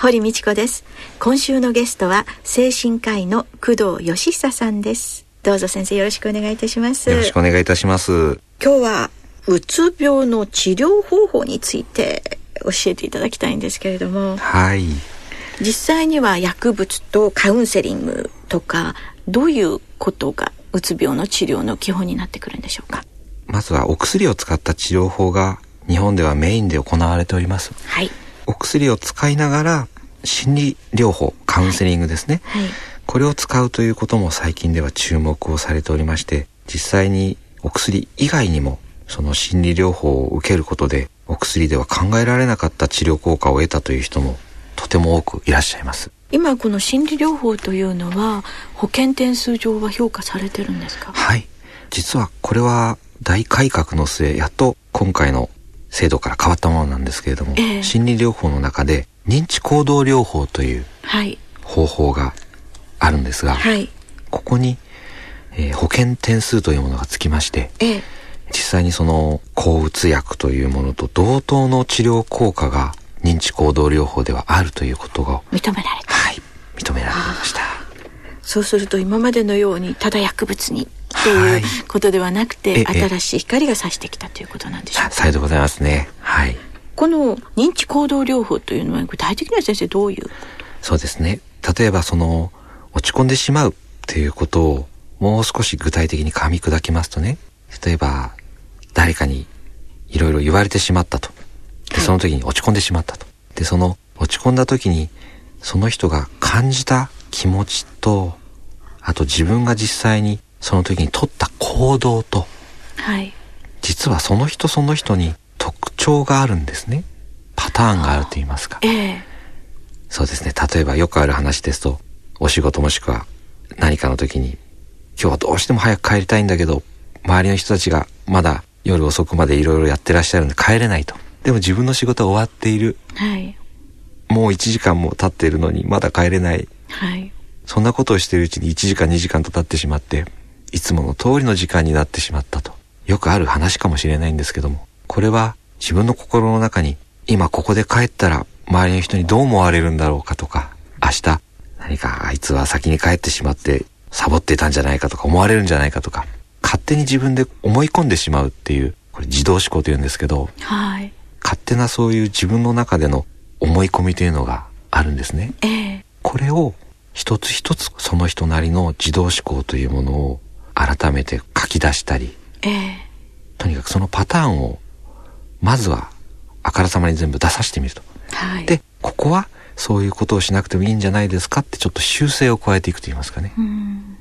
堀道子です。今週のゲストは精神科医の工藤義久さんです。どうぞ先生よろしくお願いいたします。よろしくお願いいたします。今日はうつ病の治療方法について教えていただきたいんですけれども。はい。実際には薬物とカウンセリングとかどういうことがうつ病の治療の基本になってくるんでしょうか？まずはお薬を使った治療法が日本ではメインで行われております。はいお薬を使いながら心理療法カウンセリングですね、はい。これを使うということも最近では注目をされておりまして実際にお薬以外にもその心理療法を受けることでお薬では考えられなかった治療効果を得たという人もとても多くいらっしゃいます。今この心理療法というのは保険点数上は評価されてるんですか？はい。実はこれは大改革の末やっと今回の制度から変わったものなんですけれども、ええ。心理療法の中で認知行動療法というはい。方法があるんですが、はい。ここに、えー保険点数というものがつきましてええ。実際にその抗うつ薬というものと同等の治療効果が認知行動療法ではあるということが認められた。はい認められました。そうすると今までのようにただ薬物にとはいいうことではなくて、ええ新しい光が差してきたということなんでしょうか？ささようでございますね。はい。この認知行動療法というのは具体的には先生どういう？そうですね。例えばその、落ち込んでしまうっていうことをもう少し具体的に噛み砕きますとね、例えば、誰かにいろいろ言われてしまったと。で、その時に落ち込んでしまったと。で、その落ち込んだ時に、その人が感じた気持ちと、あと自分が実際にその時に取った行動と、はい実はその人その人に特徴があるんですね。パターンがあると言いますか。ええそうですね。例えばよくある話ですと、お仕事もしくは何かの時に、今日はどうしても早く帰りたいんだけど、周りの人たちがまだ夜遅くまでいろいろやってらっしゃるんで帰れないと。でも自分の仕事は終わっている。はいもう1時間も経っているのにまだ帰れない。はいそんなことをしているうちに1時間2時間と経ってしまって、いつもの通りの時間になってしまったと。よくある話かもしれないんですけども、これは自分の心の中に、今ここで帰ったら周りの人にどう思われるんだろうかとか、明日何かあいつは先に帰ってしまってサボってたんじゃないかとか思われるんじゃないかとか、勝手に自分で思い込んでしまうっていう、これ自動思考というんですけど、はい勝手なそういう自分の中での思い込みというのがあるんですね。ええこれを一つ一つその人なりの自動思考というものを改めて書き出したり、ええとにかくそのパターンをまずはあからさまに全部出させてみると。はいで、ここはそういうことをしなくてもいいんじゃないですかってちょっと修正を加えていくと言いますかね。うん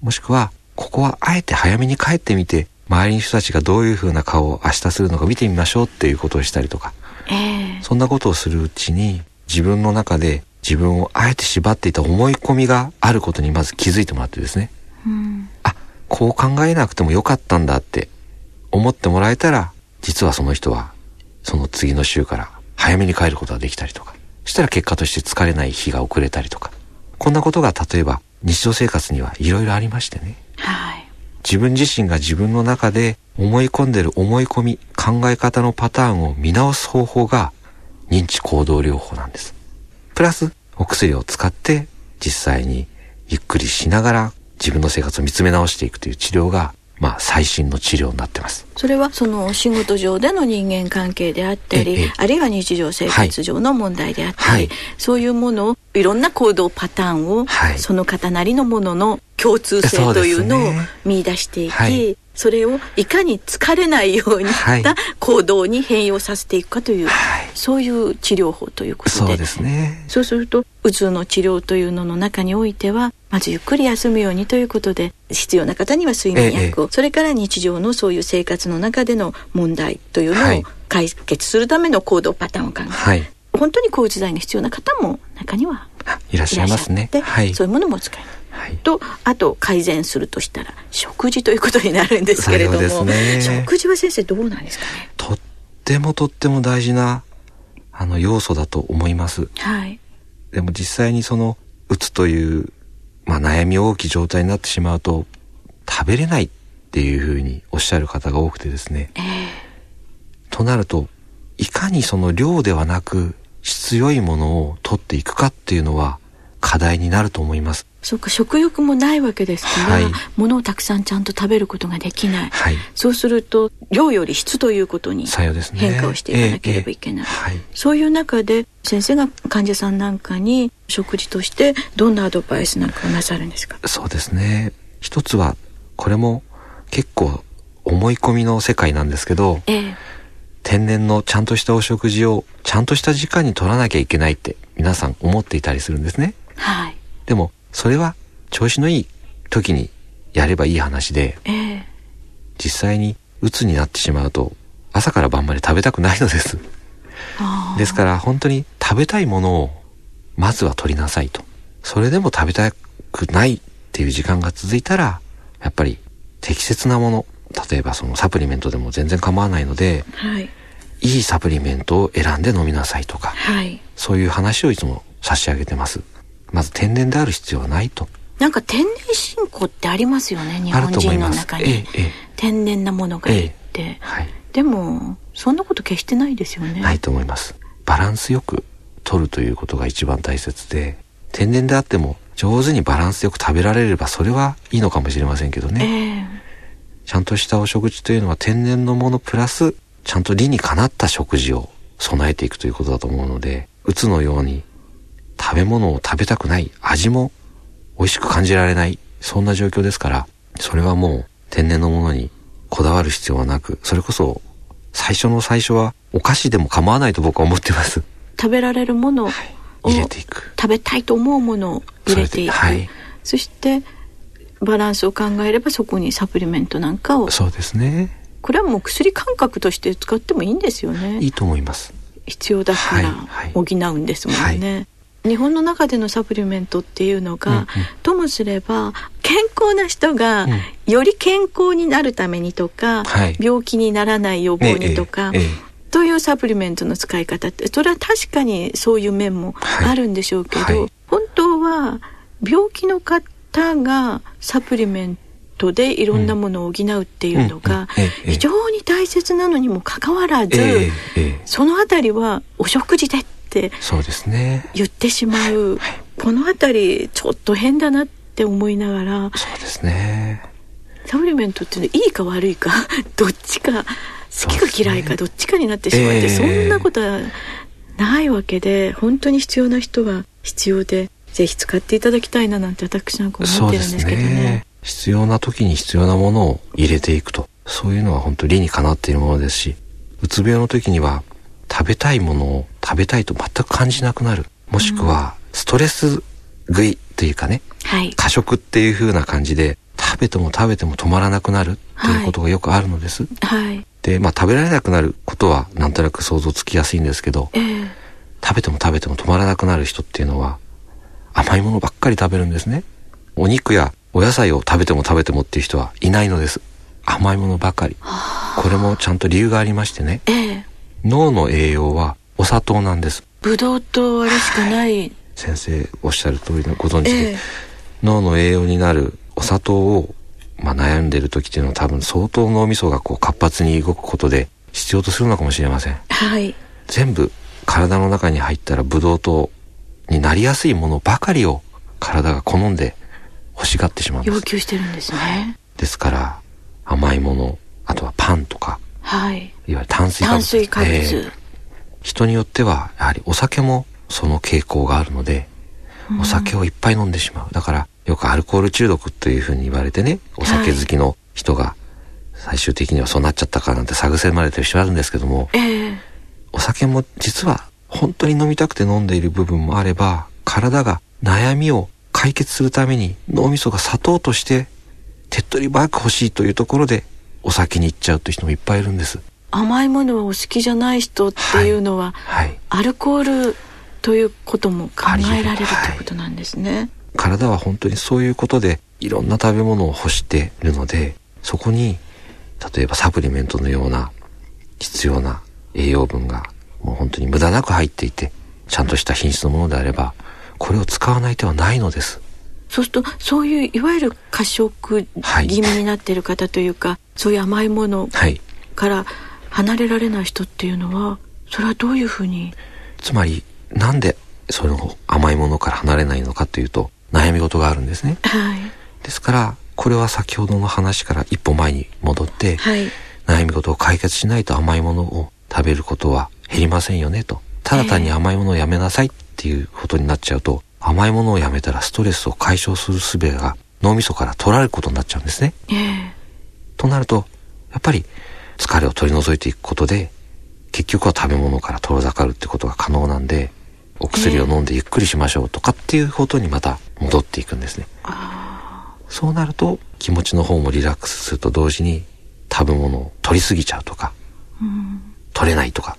もしくは、ここはあえて早めに帰ってみて、周りの人たちがどういう風な顔を明日するのか見てみましょうっていうことをしたりとか、ええそんなことをするうちに自分の中で自分をあえて縛っていた思い込みがあることにまず気づいてもらってですね。うんあ、こう考えなくてもよかったんだって思ってもらえたら、実はその人はその次の週から早めに帰ることができたりとか、したら結果として疲れない日が遅れたりとか、こんなことが例えば日常生活にはいろいろありましてね。はい自分自身が自分の中で思い込んでる思い込み、考え方のパターンを見直す方法が認知行動療法なんです。プラス、お薬を使って実際にゆっくりしながら自分の生活を見つめ直していくという治療が、まあ最新の治療になってます。それはその仕事上での人間関係であったり、ええあるいは日常生活上の問題であったり、はいそういうものをいろんな行動パターンを、はい。その方なりのものの共通性というのを見出していき、はい。それをいかに疲れないようにはい。した行動に変容させていくかという、はい。そういう治療法ということで。そうですね。そうするとうつの治療というのの中においてはまずゆっくり休むようにということで必要な方には睡眠薬を、それから日常のそういう生活の中での問題というのをはい解決するための行動パターンを考える、はい。本当に抗うつ剤が必要な方も中にはいらっしゃいますね。はい、そういうものも使いはい、とあと改善するとしたら食事ということになるんですけれども、ね、食事は先生どうなんですかね？とってもとっても大事なあの要素だと思います。はい。でも実際にそのうつという、まあ、悩み大きい状態になってしまうと食べれないっていうふうにおっしゃる方が多くてですね。えー、となるといかにその量ではなく質よいものを取っていくかっていうのは課題になると思います。そうか食欲もないわけですから、はい、物をたくさんちゃんと食べることができない、はい、そうすると量より質ということに変化をしていかなければいけない、ねえーえ。ー、そういう中で先生が患者さんなんかに食事としてどんなアドバイスなんかをなさるんですか？そうですね。一つはこれも結構思い込みの世界なんですけど、えー、天然のちゃんとしたお食事をちゃんとした時間に取らなきゃいけないって皆さん思っていたりするんですね。はい。でもそれは調子のいい時にやればいい話で、えー、実際に鬱になってしまうと朝から晩まで食べたくないのです。ですから本当に食べたいものをまずは取りなさいと。それでも食べたくないっていう時間が続いたら、やっぱり適切なもの、例えばそのサプリメントでも全然構わないので、はい、いいサプリメントを選んで飲みなさいとか、はい、そういう話をいつも差し上げてます。まず天然である必要はないと。なんか天然信仰ってありますよね日本人の中に、ええ、天然なものがいいって、え、はい、でもそんなこと決してないですよね。ないと思います。バランスよく取るということが一番大切で天然であっても上手にバランスよく食べられればそれはいいのかもしれませんけどね、ちゃんとしたお食事というのは天然のものプラスちゃんと理にかなった食事を備えていくということだと思うのでうつのように食べ物を食べたくない味も美味しく感じられない、そんな状況ですから、それはもう天然のものにこだわる必要はなく、それこそ最初の最初はお菓子でも構わないと僕は思ってます。食べられるものを、入れていく。食べたいと思うものを入れていく。はい、そしてバランスを考えればそこにサプリメントなんかを。そうですね。これはもう薬感覚として使ってもいいんですよね。いいと思います。必要だから補うんですもんね。はいはい日本の中でのサプリメントっていうのが、うんうん、ともすれば健康な人がより健康になるためにとか、うん、病気にならない予防にとか、えええ、というサプリメントの使い方ってそれは確かにそういう面もあるんでしょうけど、はい。はい、本当は病気の方がサプリメントでいろんなものを補うっていうのが非常に大切なのにもかかわらず、そのあたりはお食事でってそうですね。言ってしまう、はい、この辺りちょっと変だなって思いながら。そうですね。サプリメントっていうのはいいか悪いか どっちか好きか嫌いかどっちかになってしまって、そんなことはないわけで本当に必要な人は必要でぜひ使っていただきたいななんて私なんか思ってるんですけどね、ね、必要な時に必要なものを入れていくと。そういうのは本当理にかなっているものですしうつ病の時には食べたいものを食べたいと全く感じなくなる。もしくは、ストレス食いというかね、はい、過食っていう風な感じで、食べても食べても止まらなくなるっていうことがよくあるのです。はい、で、まあ食べられなくなることはなんとなく想像つきやすいんですけど、えー、食べても食べても止まらなくなる人っていうのは、甘いものばっかり食べるんですね。お肉やお野菜を食べても食べてもっていう人はいないのです。甘いものばかり。これもちゃんと理由がありましてね。えー脳の栄養はお砂糖なんです。ブドウとあれしかない。はい、先生おっしゃる通りのご存知で、えー、脳の栄養になるお砂糖を、まあ、悩んでる時っていうのは多分相当脳みそがこう活発に動くことで必要とするのかもしれません。はい。全部体の中に入ったらブドウ糖になりやすいものばかりを体が好んで欲しがってしまうんです。要求してるんですね。ですから甘いもの、あとはパンとか、はい、いわゆる炭水化物。炭水化物、えー、人によっては、やはりお酒もその傾向があるので、お酒をいっぱい飲んでしまう。だから、よくアルコール中毒というふうに言われてね、お酒好きの人が、最終的にはそうなっちゃったかなんて探せまれてる人あるんですけども、えー、お酒も実は本当に飲みたくて飲んでいる部分もあれば、体が悩みを解決するために脳みそが砂糖として手っ取り早く欲しいというところでお酒に行っちゃうという人もいっぱいいるんです。甘いものはお好きじゃない人っていうのは、はい、はい、アルコールということも考えられるということなんですね、はい、体は本当にそういうことでいろんな食べ物を欲しているのでそこに例えばサプリメントのような必要な栄養分がもう本当に無駄なく入っていてちゃんとした品質のものであればこれを使わない手はないのです。そうするとそういういわゆる過食気味になっている方というか、はい、そういう甘いものから離れられない人っていうのはそれはどういうふうに？つまりなんでその甘いものから離れないのかというと悩み事があるんですね、はい、ですからこれは先ほどの話から一歩前に戻って、はい、悩み事を解決しないと甘いものを食べることは減りませんよねと。ただ単に甘いものをやめなさいっていうことになっちゃうと、甘いものをやめたらストレスを解消する術が脳みそから取られることになっちゃうんですね。えー、となると、やっぱり疲れを取り除いていくことで、結局は食べ物から遠ざかるってことが可能なんで、お薬を飲んでゆっくりしましょうとかっていうことにまた戻っていくんですね。そうなると気持ちの方もリラックスすると同時に食べ物を取りすぎちゃうとか、うん、取れないとか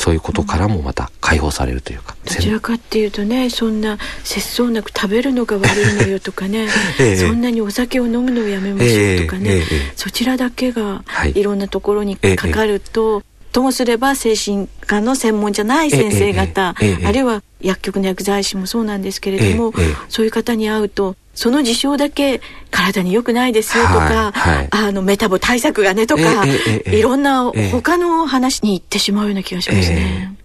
そういうことからもまた解放されるというか、どちらかっていうとねそんな節操なく食べるのが悪いのよとかね、ええ、そんなにお酒を飲むのをやめましょうとかね、え、そちらだけがい。ろんなところにかかると、ともすれば精神科の専門じゃない先生方、あるいは薬局の薬剤師もそうなんですけれども、そういう方に会うとその事象だけ体に良くないですよとか、はいはい、あのメタボ対策がねとか、いろんな他の話に行ってしまうような気がしますね。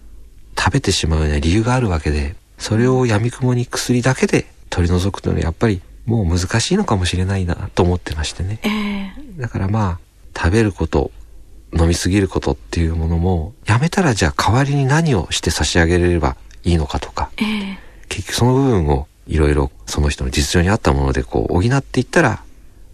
食べてしまうような理由があるわけで、それをやみくもに薬だけで取り除くというのはやっぱりもう難しいのかもしれないなと思ってましてね。えー、だからまあ、食べること、飲みすぎることっていうものも、やめたらじゃあ代わりに何をして差し上げれればいいのかとか、えー、結局その部分をいろいろその人の実情に合ったものでこう補っていったら、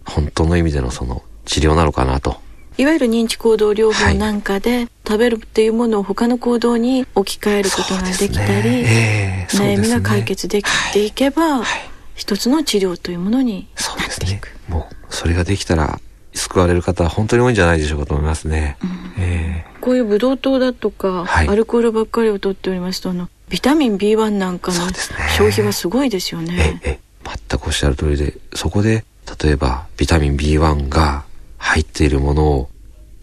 本当の意味でのその治療なのかなと。いわゆる認知行動療法なんかで、はい、食べるっていうものを他の行動に置き換えることができたり、ねえーね、悩みが解決できていけば、はい、一つの治療というものになっていく。ね、もうそれができたら救われる方は本当に多いんじゃないでしょうかと思いますね。うんえー、こういうブドウ糖だとか、はい、アルコールばっかりを取っておりますとあのビタミン B1 なんかの消費はすごいですよね。ねええ全くおっしゃる通りで、そこで例えばビタミン B1 が入っているものを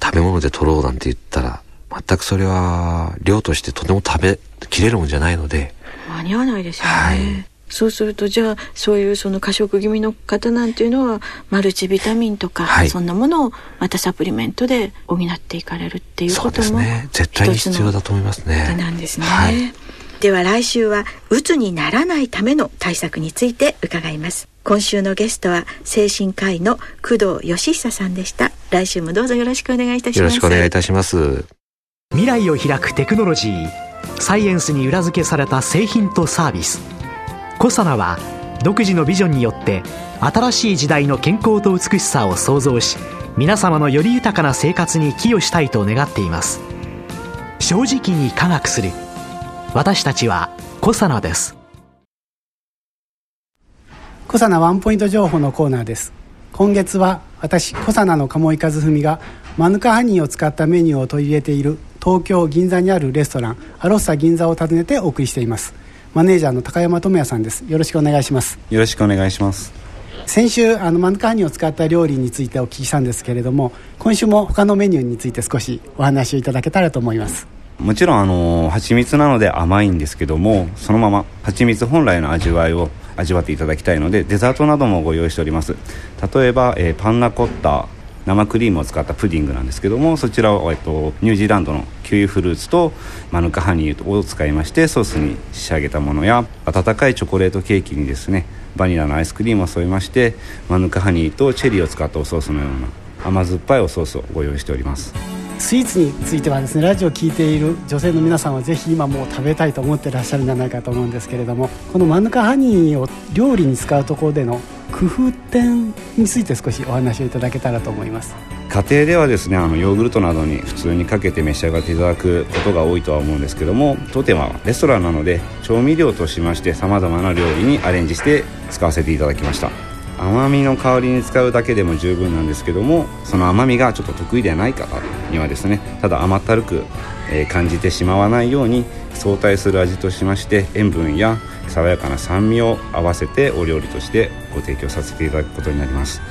食べ物で取ろうなんて言ったら、全くそれは量としてとても食べきれるもんじゃないので。間に合わないですよね。はいそうするとじゃあそういうその過食気味の方なんていうのはマルチビタミンとか、はい、そんなものをまたサプリメントで補っていかれるっていうことも、ね、絶対に必要だと思いますね。なんですね。はい。では来週はうつにならないための対策について伺います。今週のゲストは精神科医の工藤義久さんでした。来週もどうぞよろしくお願いいたします。よろしくお願いいたします。未来を開くテクノロジーサイエンスに裏付けされた製品とサービスコサナは独自のビジョンによって新しい時代の健康と美しさを創造し皆様のより豊かな生活に寄与したいと願っています。正直に科学する。私たちはコサナです。コサナワンポイント情報のコーナーです。今月は私コサナの鴨井和文がマヌカハニーを使ったメニューを取り入れている東京銀座にあるレストランアロッサ銀座を訪ねてお送りしています。マネージャーの高山智也さんです。よろしくお願いします。よろしくお願いします。先週あのマヌカハニーを使った料理についてお聞きしたんですけれども今週も他のメニューについて少しお話をいただけたらと思います。もちろんあの蜂蜜なので甘いんですけどもそのまま蜂蜜本来の味わいを味わっていただきたいのでデザートなどもご用意しております。例えば、えー、パンナコッタ生クリームを使ったプディングなんですけどもそちらを、えっと、ニュージーランドのキウイフルーツとマヌカハニーを使いましてソースに仕上げたものや温かいチョコレートケーキにですねバニラのアイスクリームを添えましてマヌカハニーとチェリーを使ったおソースのような甘酸っぱいおソースをご用意しております。スイーツについてはですねラジオを聴いている女性の皆さんはぜひ今もう食べたいと思ってらっしゃるんじゃないかと思うんですけれどもこのマヌカハニーを料理に使うところでの工夫点について少しお話をいただけたらと思います。家庭ではですねあのヨーグルトなどに普通にかけて召し上がっていただくことが多いとは思うんですけども当店はレストランなので調味料としましてさまざまな料理にアレンジして使わせていただきました。甘みの代わりに使うだけでも十分なんですけどもその甘みがちょっと得意ではない方にはですねただ甘ったるく、感じてしまわないように相対する味としまして塩分や爽やかな酸味を合わせてお料理としてご提供させていただくことになります。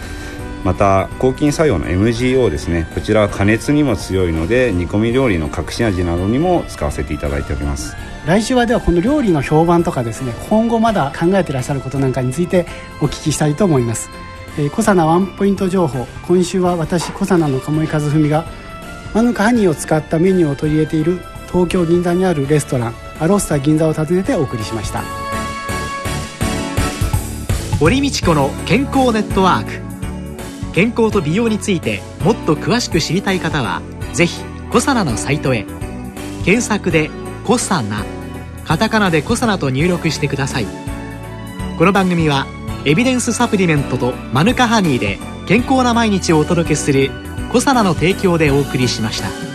また抗菌作用の MGO ですね。こちらは加熱にも強いので煮込み料理の隠し味などにも使わせていただいております。来週はではこの料理の評判とかですね今後まだ考えてらっしゃることなんかについてお聞きしたいと思います。えー、小佐ワンポイント情報。今週は私小佐の鴨井和文がマヌカハニーを使ったメニューを取り入れている東京銀座にあるレストランアロッサ銀座を訪ねてお送りしました。堀道子の健康ネットワーク。健康と美容についてもっと詳しく知りたい方は是非コサナのサイトへ。検索で「コサナ」カタカナで「コサナ」と入力してください。この番組はエビデンスサプリメントとマヌカハニーで健康な毎日をお届けする「コサナの提供」でお送りしました。